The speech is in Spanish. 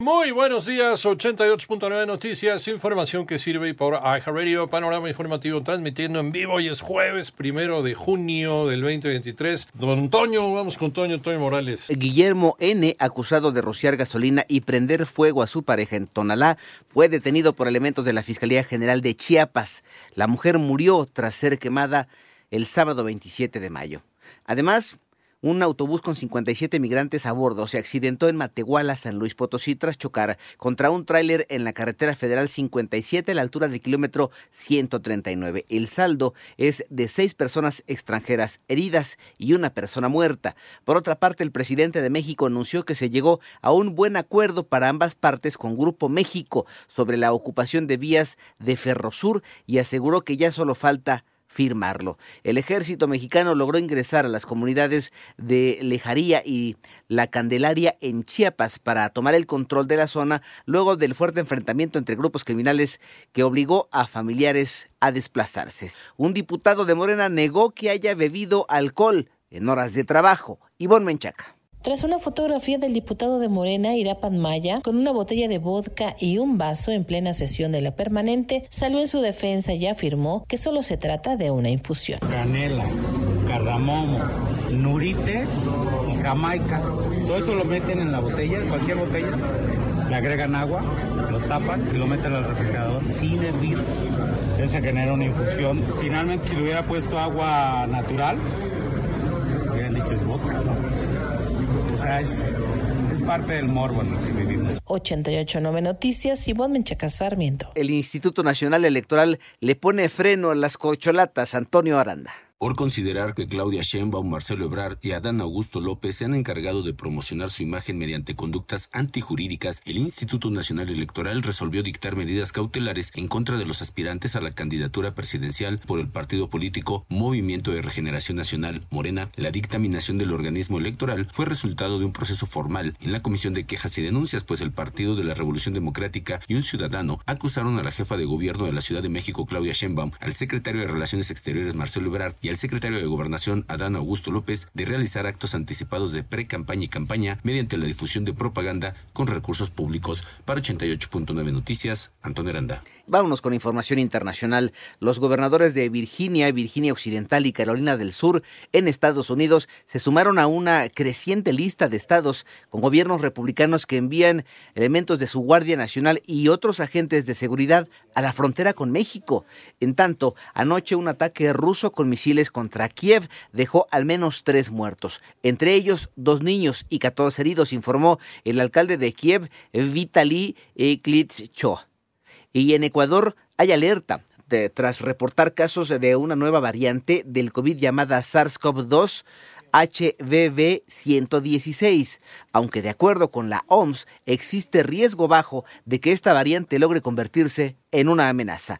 Muy buenos días, 88.9 Noticias, información que sirve por iHeartRadio, panorama informativo transmitiendo en vivo. y es jueves primero de junio del 2023. Don Toño, vamos con Toño, Toño Morales. Guillermo N., acusado de rociar gasolina y prender fuego a su pareja en Tonalá, fue detenido por elementos de la Fiscalía General de Chiapas. La mujer murió tras ser quemada el sábado 27 de mayo. Además, un autobús con 57 migrantes a bordo se accidentó en Matehuala, San Luis Potosí, tras chocar contra un tráiler en la carretera federal 57 a la altura del kilómetro 139. El saldo es de seis personas extranjeras heridas y una persona muerta. Por otra parte, el presidente de México anunció que se llegó a un buen acuerdo para ambas partes con Grupo México sobre la ocupación de vías de Ferrosur y aseguró que ya solo falta firmarlo. El ejército mexicano logró ingresar a las comunidades de Lejaría y La Candelaria en Chiapas para tomar el control de la zona luego del fuerte enfrentamiento entre grupos criminales que obligó a familiares a desplazarse. Un diputado de Morena negó que haya bebido alcohol en horas de trabajo. Ivonne Menchaca. Tras una fotografía del diputado de Morena, Irapan Maya, con una botella de vodka y un vaso en plena sesión de la permanente, salió en su defensa y afirmó que solo se trata de una infusión. Canela, cardamomo, nurite y jamaica. Todo eso lo meten en la botella, cualquier botella. Le agregan agua, lo tapan y lo meten al refrigerador sin hervir. Eso genera una infusión. Finalmente, si le hubiera puesto agua natural, hubieran dicho es vodka, ¿no? O sea, es, parte del morbo en lo que vivimos. 88.9 Noticias, y Menchaca Sarmiento. El Instituto Nacional Electoral le pone freno a las cocholatas, Antonio Aranda por considerar que Claudia Sheinbaum, Marcelo Ebrard y Adán Augusto López se han encargado de promocionar su imagen mediante conductas antijurídicas, el Instituto Nacional Electoral resolvió dictar medidas cautelares en contra de los aspirantes a la candidatura presidencial por el partido político Movimiento de Regeneración Nacional Morena. La dictaminación del organismo electoral fue resultado de un proceso formal en la Comisión de Quejas y Denuncias, pues el Partido de la Revolución Democrática y un ciudadano acusaron a la jefa de gobierno de la Ciudad de México, Claudia Sheinbaum, al secretario de Relaciones Exteriores, Marcelo Ebrard, y el secretario de Gobernación, Adán Augusto López, de realizar actos anticipados de pre-campaña y campaña mediante la difusión de propaganda con recursos públicos. Para 88.9 Noticias, Antonio Aranda. Vámonos con información internacional. Los gobernadores de Virginia, Virginia Occidental y Carolina del Sur en Estados Unidos se sumaron a una creciente lista de estados con gobiernos republicanos que envían elementos de su Guardia Nacional y otros agentes de seguridad a la frontera con México. En tanto, anoche un ataque ruso con misiles contra Kiev dejó al menos tres muertos, entre ellos dos niños y 14 heridos, informó el alcalde de Kiev, Vitaly Klitschko. Y en Ecuador hay alerta tras reportar casos de una nueva variante del COVID llamada SARS-CoV-2 HBV116, aunque de acuerdo con la OMS existe riesgo bajo de que esta variante logre convertirse en una amenaza.